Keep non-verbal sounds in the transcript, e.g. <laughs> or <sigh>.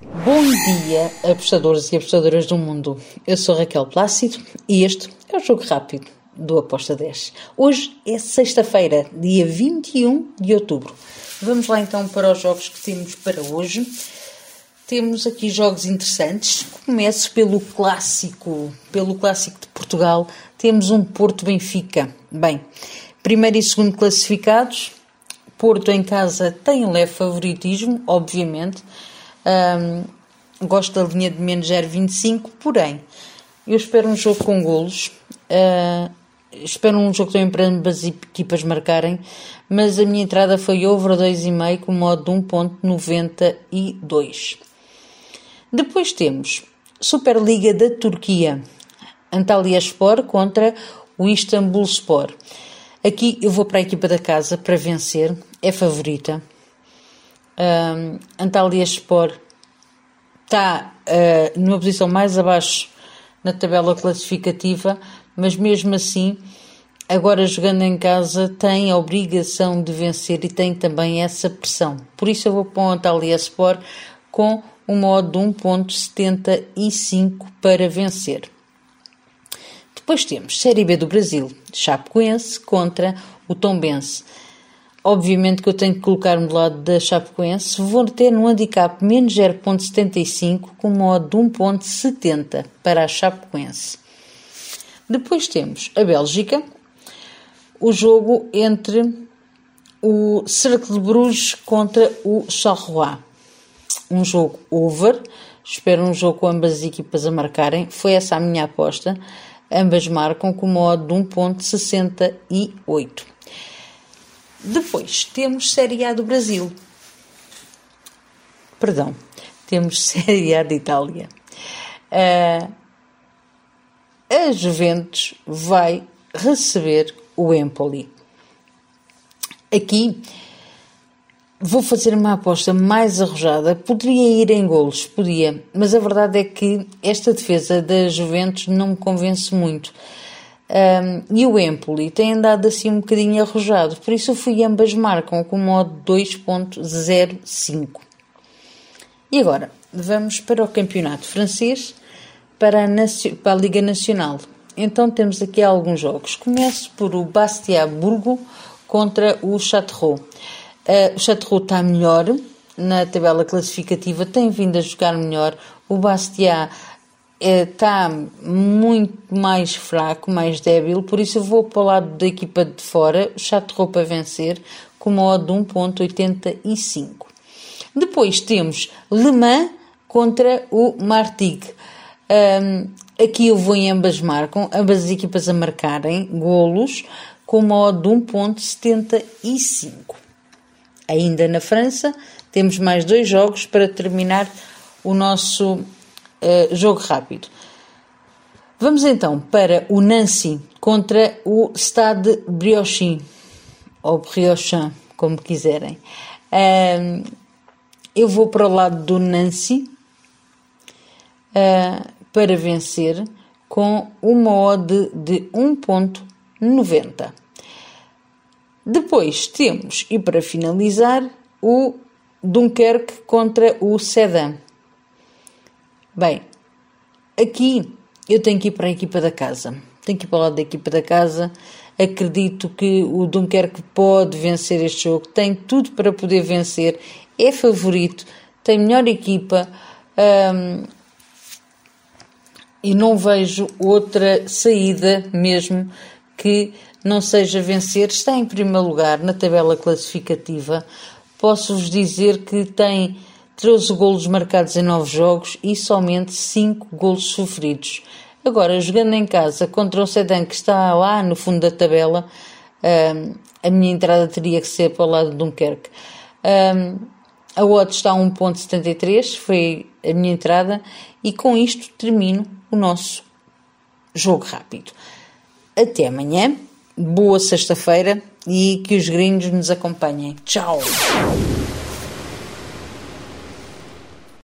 Bom dia, apostadores e apostadoras do mundo. Eu sou Raquel Plácido e este é o Jogo Rápido do Aposta 10. Hoje é sexta-feira, dia 21 de outubro. Vamos lá então para os jogos que temos para hoje. Temos aqui jogos interessantes. Começo pelo clássico, pelo clássico de Portugal. Temos um Porto Benfica. Bem, primeiro e segundo classificados. Porto em casa tem um leve favoritismo, obviamente. Um, gosto da linha de menos 0,25, porém, eu espero um jogo com golos. Uh, espero um jogo também para ambas equipas marcarem, mas a minha entrada foi over 2,5 com modo de 1.92. Depois temos Superliga da Turquia, Antalyaspor contra o Istanbulspor. Aqui eu vou para a equipa da casa para vencer, é favorita. Um, Antalyaspor está uh, numa posição mais abaixo na tabela classificativa, mas mesmo assim, agora jogando em casa, tem a obrigação de vencer e tem também essa pressão. Por isso eu vou para o Antalyaspor com um modo de 1.75 para vencer. Depois temos Série B do Brasil, Chapecoense contra o Tombense. Obviamente que eu tenho que colocar-me do lado da Chapecoense. Vou ter no handicap menos 0.75 com modo de 1.70 para a Chapecoense. Depois temos a Bélgica, o jogo entre o Cercle de Bruges contra o Charleroi. Um jogo over, espero um jogo com ambas as equipas a marcarem. Foi essa a minha aposta. Ambas marcam com modo de 1.68. Depois temos Série A do Brasil. Perdão, temos <laughs> Série A de Itália. Uh, a Juventus vai receber o Empoli. Aqui vou fazer uma aposta mais arrojada. Poderia ir em golos, podia, mas a verdade é que esta defesa da Juventus não me convence muito. Um, e o Empoli tem andado assim um bocadinho arrojado, por isso eu fui ambas marcam com modo 2.05. E agora, vamos para o campeonato francês, para a, para a Liga Nacional. Então temos aqui alguns jogos. Começo por o Bastia Burgo contra o Châteauroux. Uh, o Châteauroux está melhor na tabela classificativa, tem vindo a jogar melhor. O Bastia está muito mais fraco, mais débil, por isso eu vou para o lado da equipa de fora, o Châteauroux para vencer, com uma odd de 1.85. Depois temos Le Mans contra o Martigues. Um, aqui eu vou em ambas marcam, ambas as equipas a marcarem golos, com uma odd de 1.75. Ainda na França, temos mais dois jogos para terminar o nosso uh, jogo rápido. Vamos então para o Nancy contra o Stade Briochin, ou Briochin, como quiserem. Uh, eu vou para o lado do Nancy uh, para vencer com uma odd de 1.90. Depois temos, e para finalizar, o Dunkerque contra o Sedan. Bem, aqui eu tenho que ir para a equipa da casa. Tenho que ir para o lado da equipa da casa. Acredito que o Dunkerque pode vencer este jogo. Tem tudo para poder vencer. É favorito. Tem melhor equipa. E não vejo outra saída mesmo que não seja vencer. Está em primeiro lugar na tabela classificativa. Posso-vos dizer que tem 13 golos marcados em 9 jogos e somente 5 golos sofridos. Agora, jogando em casa contra o Sedan, que está lá no fundo da tabela, um, a minha entrada teria que ser para o lado de Dunkerque. Um, a odd está a 1.73, foi a minha entrada, e com isto termino o nosso jogo rápido. Até amanhã, boa sexta-feira e que os gringos nos acompanhem. Tchau!